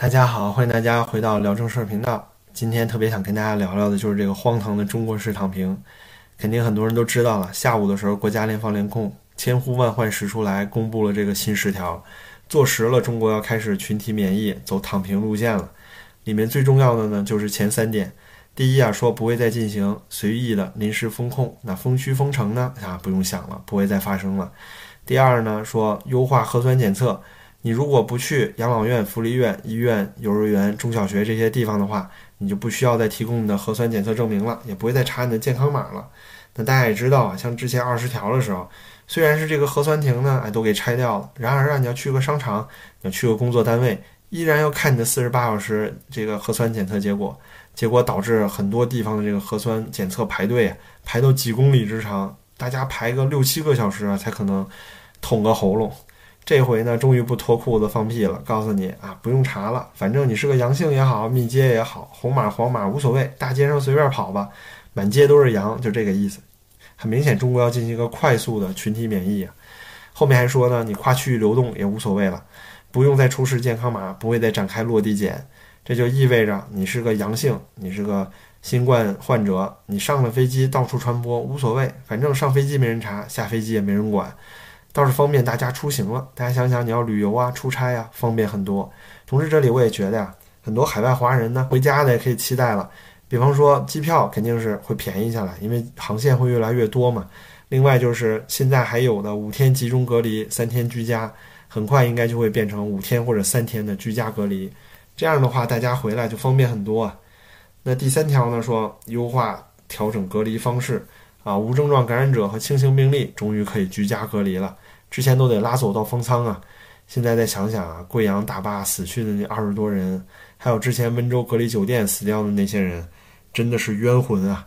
大家好，欢迎大家回到聊正事儿频道。今天特别想跟大家聊聊的就是这个荒唐的中国式躺平。肯定很多人都知道了，下午的时候，国家联防联控千呼万唤始出来，公布了这个新十条，坐实了中国要开始群体免疫，走躺平路线了。里面最重要的呢，就是前三点。第一啊，说不会再进行随意的临时封控，那封区封城呢啊，不用想了，不会再发生了。第二呢，说优化核酸检测。你如果不去养老院、福利院、医院、幼儿园、中小学这些地方的话，你就不需要再提供你的核酸检测证明了，也不会再查你的健康码了。那大家也知道啊，像之前二十条的时候，虽然是这个核酸亭呢，哎，都给拆掉了，然而啊，你要去个商场，要去个工作单位，依然要看你的四十八小时这个核酸检测结果，结果导致很多地方的这个核酸检测排队啊排到几公里之长，大家排个六七个小时啊，才可能捅个喉咙。这回呢，终于不脱裤子放屁了，告诉你啊，不用查了，反正你是个阳性也好，密接也好，红码黄码无所谓，大街上随便跑吧，满街都是阳，就这个意思。很明显，中国要进行一个快速的群体免疫啊。后面还说呢，你跨区域流动也无所谓了，不用再出示健康码，不会再展开落地检，这就意味着你是个阳性，你是个新冠患者，你上了飞机到处传播无所谓，反正上飞机没人查，下飞机也没人管。倒是方便大家出行了。大家想想，你要旅游啊、出差啊，方便很多。同时，这里我也觉得呀，很多海外华人呢，回家呢也可以期待了。比方说，机票肯定是会便宜下来，因为航线会越来越多嘛。另外，就是现在还有的五天集中隔离、三天居家，很快应该就会变成五天或者三天的居家隔离。这样的话，大家回来就方便很多啊。那第三条呢，说优化调整隔离方式。啊，无症状感染者和轻型病例终于可以居家隔离了，之前都得拉走到封舱啊。现在再想想啊，贵阳大坝死去的那二十多人，还有之前温州隔离酒店死掉的那些人，真的是冤魂啊。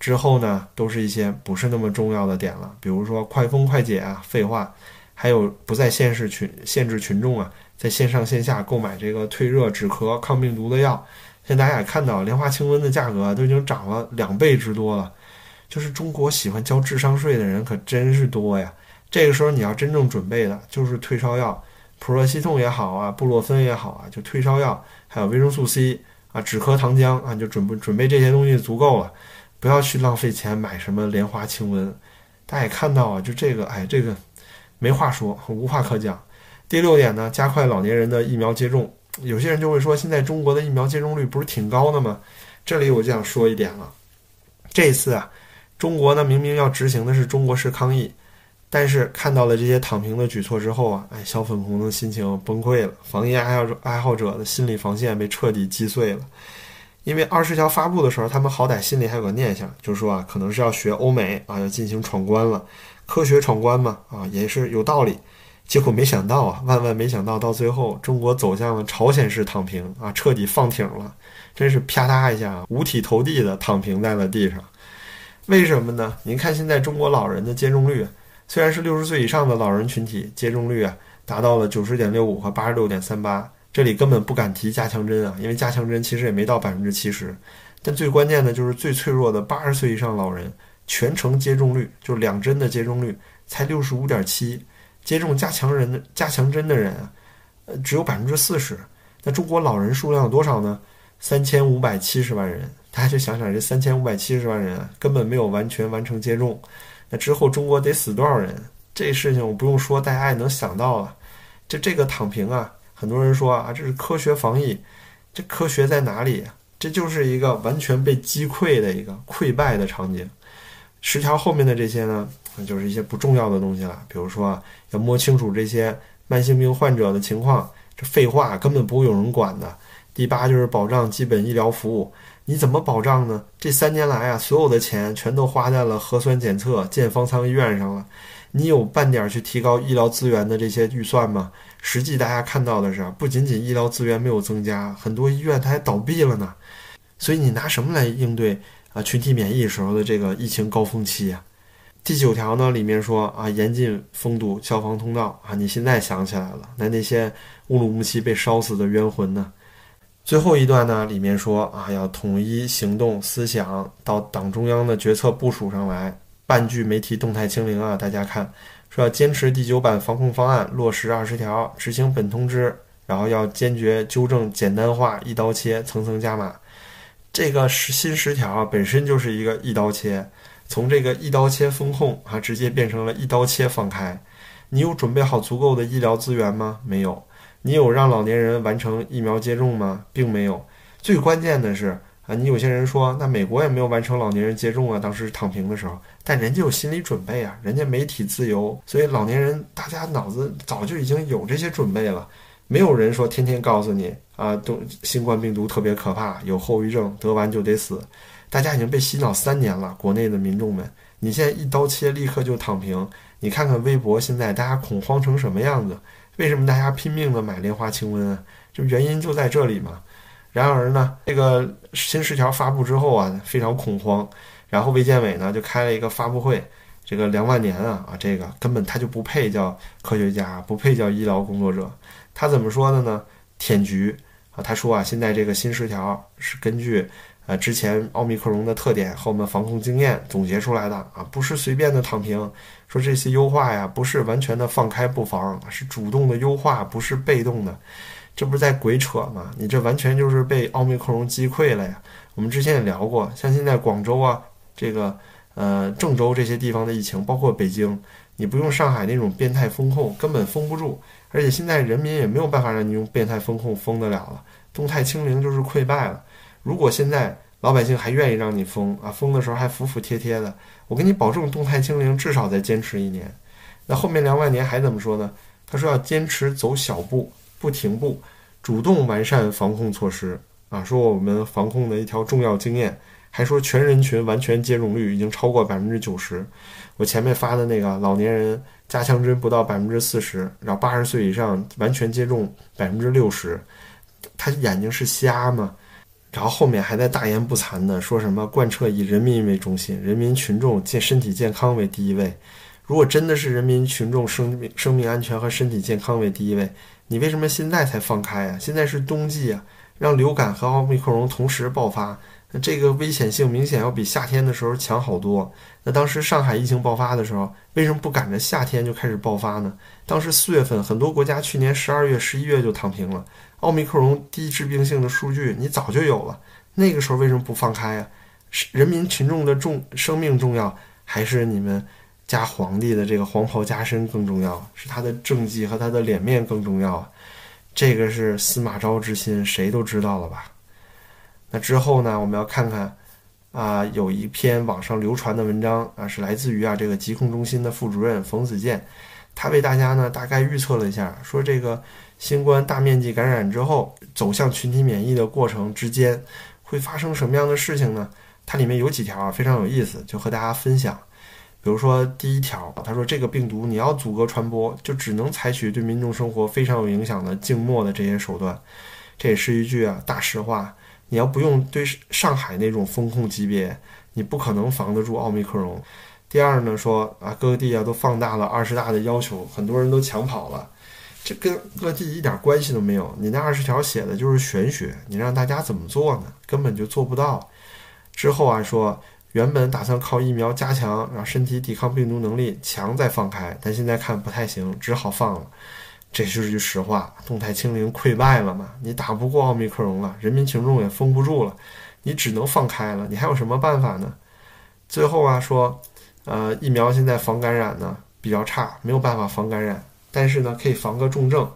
之后呢，都是一些不是那么重要的点了，比如说快封快解啊，废话，还有不再限制群限制群众啊，在线上线下购买这个退热止咳抗病毒的药。现在大家也看到，莲花清瘟的价格都已经涨了两倍之多了。就是中国喜欢交智商税的人可真是多呀！这个时候你要真正准备的就是退烧药，普洛西痛也好啊，布洛芬也好啊，就退烧药，还有维生素 C 啊，止咳糖浆啊，就准备准备这些东西足够了，不要去浪费钱买什么莲花清瘟。大家也看到啊，就这个，哎，这个没话说，无话可讲。第六点呢，加快老年人的疫苗接种。有些人就会说，现在中国的疫苗接种率不是挺高的吗？这里我就想说一点了，这次啊。中国呢，明明要执行的是中国式抗疫，但是看到了这些躺平的举措之后啊，哎，小粉红的心情崩溃了，防疫爱好者爱好者的心理防线被彻底击碎了。因为二十条发布的时候，他们好歹心里还有个念想，就是说啊，可能是要学欧美啊，要进行闯关了，科学闯关嘛，啊，也是有道理。结果没想到啊，万万没想到，到最后中国走向了朝鲜式躺平啊，彻底放挺了，真是啪嗒一下五体投地的躺平在了地上。为什么呢？您看现在中国老人的接种率，虽然是六十岁以上的老人群体接种率啊达到了九十点六五和八十六点三八，这里根本不敢提加强针啊，因为加强针其实也没到百分之七十。但最关键的就是最脆弱的八十岁以上老人，全程接种率就两针的接种率才六十五点七，接种加强人的加强针的人啊，呃只有百分之四十。那中国老人数量有多少呢？三千五百七十万人。大家就想想，这三千五百七十万人啊根本没有完全完成接种，那之后中国得死多少人？这事情我不用说，大家也能想到了。这这个躺平啊，很多人说啊，这是科学防疫，这科学在哪里？这就是一个完全被击溃的一个溃败的场景。十条后面的这些呢，就是一些不重要的东西了。比如说啊，要摸清楚这些慢性病患者的情况，这废话根本不会有人管的。第八就是保障基本医疗服务。你怎么保障呢？这三年来啊，所有的钱全都花在了核酸检测、建方舱医院上了。你有半点去提高医疗资源的这些预算吗？实际大家看到的是，不仅仅医疗资源没有增加，很多医院它还倒闭了呢。所以你拿什么来应对啊群体免疫时候的这个疫情高峰期啊？第九条呢，里面说啊，严禁封堵消防通道啊。你现在想起来了，那那些乌鲁木齐被烧死的冤魂呢？最后一段呢，里面说啊，要统一行动思想到党中央的决策部署上来，半句没提动态清零啊。大家看，说要坚持第九版防控方案，落实二十条，执行本通知，然后要坚决纠正简单化、一刀切、层层加码。这个十新十条啊，本身就是一个一刀切，从这个一刀切风控啊，直接变成了一刀切放开。你有准备好足够的医疗资源吗？没有。你有让老年人完成疫苗接种吗？并没有。最关键的是啊，你有些人说，那美国也没有完成老年人接种啊，当时躺平的时候，但人家有心理准备啊，人家媒体自由，所以老年人大家脑子早就已经有这些准备了。没有人说天天告诉你啊，都新冠病毒特别可怕，有后遗症，得完就得死。大家已经被洗脑三年了，国内的民众们，你现在一刀切，立刻就躺平。你看看微博，现在大家恐慌成什么样子？为什么大家拼命的买莲花清瘟啊？就原因就在这里嘛。然而呢，这个新十条发布之后啊，非常恐慌。然后卫健委呢就开了一个发布会，这个梁万年啊啊，这个根本他就不配叫科学家，不配叫医疗工作者。他怎么说的呢？舔菊啊！他说啊，现在这个新十条是根据呃之前奥密克戎的特点和我们防控经验总结出来的啊，不是随便的躺平。说这些优化呀，不是完全的放开不防，是主动的优化，不是被动的。这不是在鬼扯吗？你这完全就是被奥密克戎击溃了呀！我们之前也聊过，像现在广州啊，这个呃郑州这些地方的疫情，包括北京，你不用上海那种变态风控，根本封不住。而且现在人民也没有办法让你用变态风控封得了了，动态清零就是溃败了。如果现在老百姓还愿意让你封啊，封的时候还服服帖帖的，我给你保证，动态清零至少再坚持一年。那后面两万年还怎么说呢？他说要坚持走小步，不停步，主动完善防控措施啊。说我们防控的一条重要经验，还说全人群完全接种率已经超过百分之九十。我前面发的那个老年人。加强针不到百分之四十，然后八十岁以上完全接种百分之六十，他眼睛是瞎吗？然后后面还在大言不惭的说什么贯彻以人民为中心，人民群众健身体健康为第一位。如果真的是人民群众生命生命安全和身体健康为第一位，你为什么现在才放开啊？现在是冬季啊，让流感和奥密克戎同时爆发。那这个危险性明显要比夏天的时候强好多。那当时上海疫情爆发的时候，为什么不赶着夏天就开始爆发呢？当时四月份，很多国家去年十二月、十一月就躺平了。奥密克戎低致病性的数据你早就有了，那个时候为什么不放开呀？是人民群众的重生命重要，还是你们家皇帝的这个黄袍加身更重要？是他的政绩和他的脸面更重要？这个是司马昭之心，谁都知道了吧？那之后呢？我们要看看，啊，有一篇网上流传的文章啊，是来自于啊这个疾控中心的副主任冯子健，他为大家呢大概预测了一下，说这个新冠大面积感染之后走向群体免疫的过程之间会发生什么样的事情呢？它里面有几条啊非常有意思，就和大家分享。比如说第一条，他说这个病毒你要阻隔传播，就只能采取对民众生活非常有影响的静默的这些手段，这也是一句啊大实话。你要不用对上海那种风控级别，你不可能防得住奥密克戎。第二呢，说啊，各地啊都放大了二十大的要求，很多人都抢跑了，这跟各地一点关系都没有。你那二十条写的就是玄学，你让大家怎么做呢？根本就做不到。之后啊，说原本打算靠疫苗加强，让身体抵抗病毒能力强再放开，但现在看不太行，只好放了。这就是句实话，动态清零溃败了嘛？你打不过奥密克戎了，人民群众也封不住了，你只能放开了。你还有什么办法呢？最后啊，说，呃，疫苗现在防感染呢比较差，没有办法防感染，但是呢可以防个重症，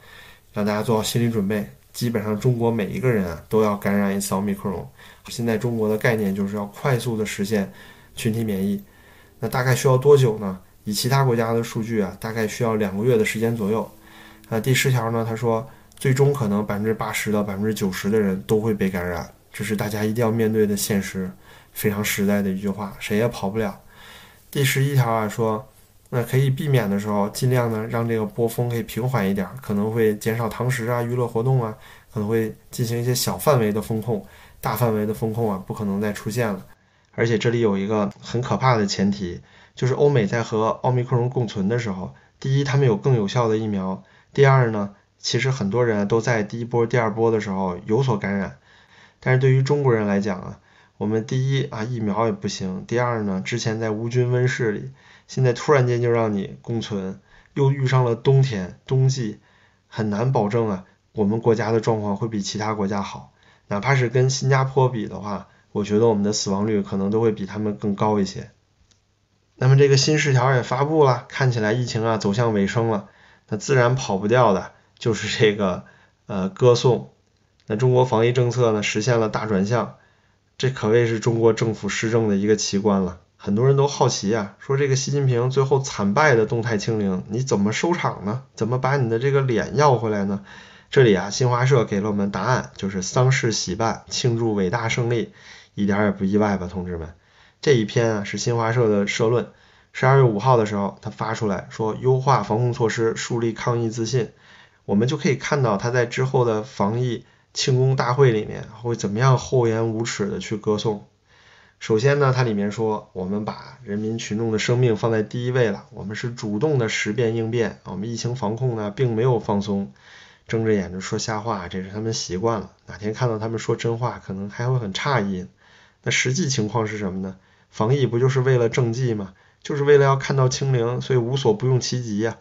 让大家做好心理准备。基本上中国每一个人啊都要感染一次奥密克戎。现在中国的概念就是要快速的实现群体免疫，那大概需要多久呢？以其他国家的数据啊，大概需要两个月的时间左右。啊，第十条呢？他说，最终可能百分之八十到百分之九十的人都会被感染，这是大家一定要面对的现实，非常实在的一句话，谁也跑不了。第十一条啊，说，那可以避免的时候，尽量呢让这个波峰可以平缓一点，可能会减少堂食啊、娱乐活动啊，可能会进行一些小范围的风控，大范围的风控啊，不可能再出现了。而且这里有一个很可怕的前提，就是欧美在和奥密克戎共存的时候，第一，他们有更有效的疫苗。第二呢，其实很多人都在第一波、第二波的时候有所感染，但是对于中国人来讲啊，我们第一啊疫苗也不行，第二呢，之前在无菌温室里，现在突然间就让你共存，又遇上了冬天、冬季，很难保证啊我们国家的状况会比其他国家好，哪怕是跟新加坡比的话，我觉得我们的死亡率可能都会比他们更高一些。那么这个新十条也发布了，看起来疫情啊走向尾声了，那自然跑不掉的就是这个呃歌颂。那中国防疫政策呢实现了大转向，这可谓是中国政府施政的一个奇观了。很多人都好奇啊，说这个习近平最后惨败的动态清零，你怎么收场呢？怎么把你的这个脸要回来呢？这里啊，新华社给了我们答案，就是丧事喜办，庆祝伟大胜利，一点也不意外吧，同志们。这一篇啊是新华社的社论，十二月五号的时候他发出来说，优化防控措施，树立抗疫自信。我们就可以看到他在之后的防疫庆功大会里面会怎么样厚颜无耻的去歌颂。首先呢，它里面说，我们把人民群众的生命放在第一位了，我们是主动的识变应变，我们疫情防控呢并没有放松。睁着眼睛说瞎话，这是他们习惯了。哪天看到他们说真话，可能还会很诧异。那实际情况是什么呢？防疫不就是为了政绩吗？就是为了要看到清零，所以无所不用其极呀。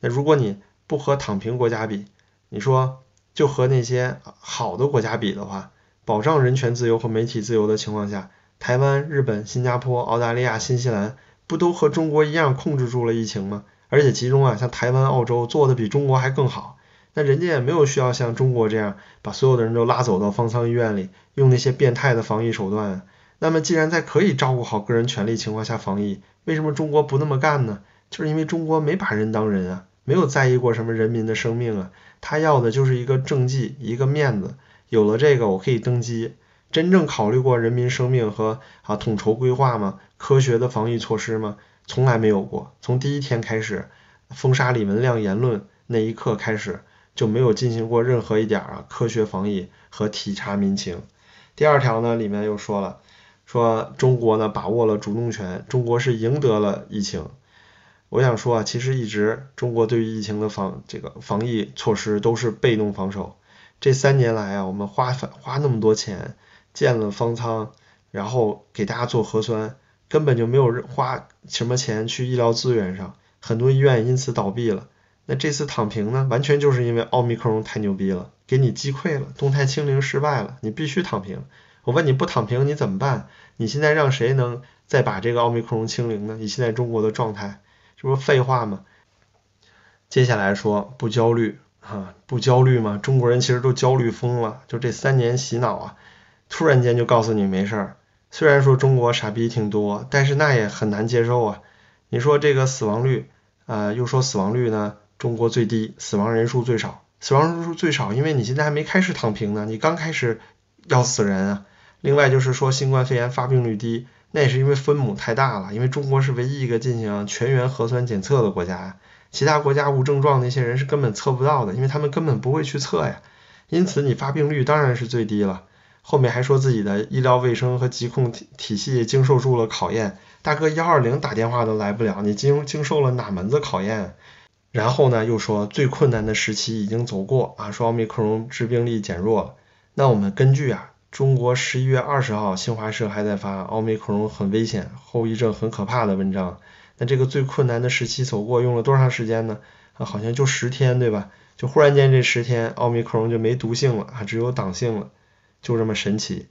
那如果你不和躺平国家比，你说就和那些好的国家比的话，保障人权自由和媒体自由的情况下，台湾、日本、新加坡、澳大利亚、新西兰不都和中国一样控制住了疫情吗？而且其中啊，像台湾、澳洲做的比中国还更好。那人家也没有需要像中国这样把所有的人都拉走到方舱医院里，用那些变态的防疫手段。那么既然在可以照顾好个人权利情况下防疫，为什么中国不那么干呢？就是因为中国没把人当人啊，没有在意过什么人民的生命啊，他要的就是一个政绩，一个面子。有了这个，我可以登基。真正考虑过人民生命和啊统筹规划吗？科学的防疫措施吗？从来没有过。从第一天开始封杀李文亮言论那一刻开始。就没有进行过任何一点啊科学防疫和体察民情。第二条呢，里面又说了，说中国呢把握了主动权，中国是赢得了疫情。我想说啊，其实一直中国对于疫情的防这个防疫措施都是被动防守。这三年来啊，我们花花那么多钱建了方舱，然后给大家做核酸，根本就没有花什么钱去医疗资源上，很多医院因此倒闭了。那这次躺平呢，完全就是因为奥密克戎太牛逼了，给你击溃了，动态清零失败了，你必须躺平。我问你不躺平你怎么办？你现在让谁能再把这个奥密克戎清零呢？你现在中国的状态，这不废话吗？接下来说不焦虑啊，不焦虑吗？中国人其实都焦虑疯了，就这三年洗脑啊，突然间就告诉你没事儿。虽然说中国傻逼挺多，但是那也很难接受啊。你说这个死亡率，呃，又说死亡率呢？中国最低，死亡人数最少，死亡人数最少，因为你现在还没开始躺平呢，你刚开始要死人啊。另外就是说新冠肺炎发病率低，那也是因为分母太大了，因为中国是唯一一个进行全员核酸检测的国家呀，其他国家无症状那些人是根本测不到的，因为他们根本不会去测呀，因此你发病率当然是最低了。后面还说自己的医疗卫生和疾控体体系经受住了考验，大哥幺二零打电话都来不了，你经经受了哪门子考验？然后呢，又说最困难的时期已经走过啊，说奥密克戎致病力减弱了。那我们根据啊，中国十一月二十号新华社还在发奥密克戎很危险、后遗症很可怕的文章。那这个最困难的时期走过用了多长时间呢？啊，好像就十天对吧？就忽然间这十天奥密克戎就没毒性了啊，只有党性了，就这么神奇。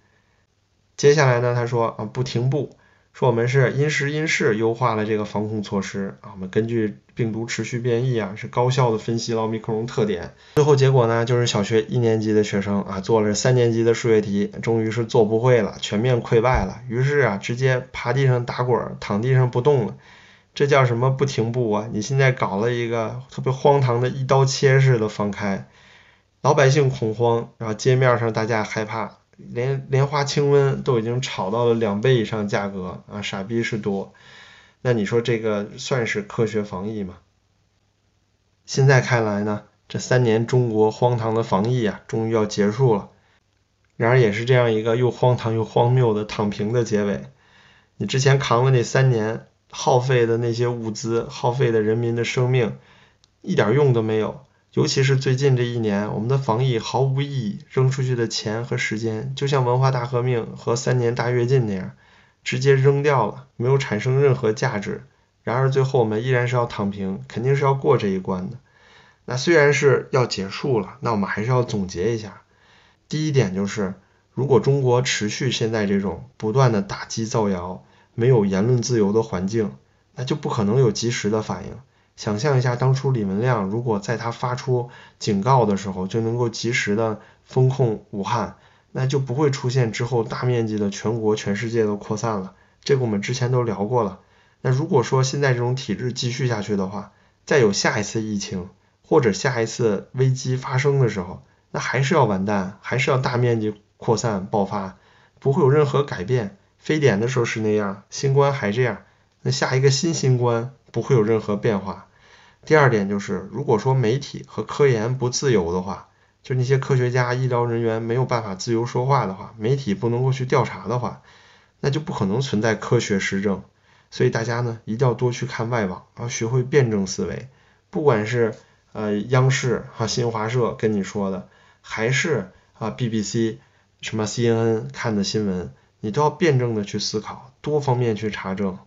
接下来呢，他说啊，不停步。说我们是因时因势优化了这个防控措施啊，我们根据病毒持续变异啊，是高效的分析了奥密克戎特点。最后结果呢，就是小学一年级的学生啊，做了三年级的数学题，终于是做不会了，全面溃败了。于是啊，直接趴地上打滚，躺地上不动了。这叫什么不停步啊？你现在搞了一个特别荒唐的一刀切式的放开，老百姓恐慌，然后街面上大家害怕。连莲花清瘟都已经炒到了两倍以上价格啊，傻逼是多。那你说这个算是科学防疫吗？现在看来呢，这三年中国荒唐的防疫啊，终于要结束了。然而也是这样一个又荒唐又荒谬的躺平的结尾。你之前扛了那三年，耗费的那些物资，耗费的人民的生命，一点用都没有。尤其是最近这一年，我们的防疫毫无意义，扔出去的钱和时间，就像文化大革命和三年大跃进那样，直接扔掉了，没有产生任何价值。然而最后我们依然是要躺平，肯定是要过这一关的。那虽然是要结束了，那我们还是要总结一下。第一点就是，如果中国持续现在这种不断的打击造谣、没有言论自由的环境，那就不可能有及时的反应。想象一下，当初李文亮如果在他发出警告的时候就能够及时的封控武汉，那就不会出现之后大面积的全国、全世界的扩散了。这个我们之前都聊过了。那如果说现在这种体制继续下去的话，再有下一次疫情或者下一次危机发生的时候，那还是要完蛋，还是要大面积扩散爆发，不会有任何改变。非典的时候是那样，新冠还这样，那下一个新新冠不会有任何变化。第二点就是，如果说媒体和科研不自由的话，就那些科学家、医疗人员没有办法自由说话的话，媒体不能够去调查的话，那就不可能存在科学实证。所以大家呢一定要多去看外网，要学会辩证思维。不管是呃央视和新华社跟你说的，还是啊 BBC 什么 CNN 看的新闻，你都要辩证的去思考，多方面去查证。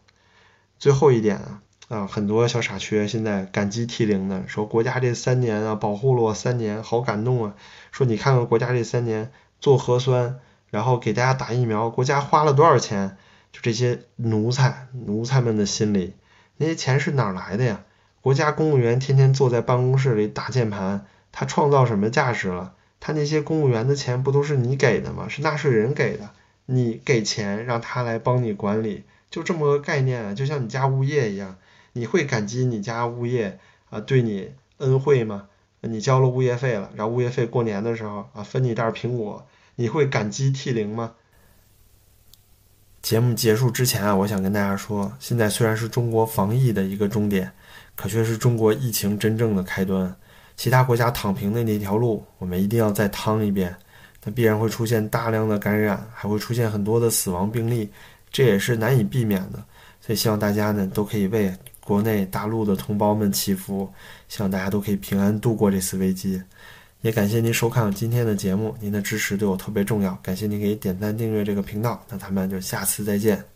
最后一点啊啊，很多小傻缺现在感激涕零的说国家这三年啊保护了我三年，好感动啊。说你看看国家这三年做核酸，然后给大家打疫苗，国家花了多少钱？就这些奴才，奴才们的心里，那些钱是哪来的呀？国家公务员天天坐在办公室里打键盘，他创造什么价值了？他那些公务员的钱不都是你给的吗？是纳税人给的，你给钱让他来帮你管理，就这么个概念啊，就像你家物业一样，你会感激你家物业啊对你恩惠吗？你交了物业费了，然后物业费过年的时候啊分你袋苹果，你会感激涕零吗？节目结束之前啊，我想跟大家说，现在虽然是中国防疫的一个终点，可却是中国疫情真正的开端。其他国家躺平的那条路，我们一定要再趟一遍。那必然会出现大量的感染，还会出现很多的死亡病例，这也是难以避免的。所以希望大家呢，都可以为国内大陆的同胞们祈福，希望大家都可以平安度过这次危机。也感谢您收看今天的节目，您的支持对我特别重要。感谢您可以点赞订阅这个频道，那咱们就下次再见。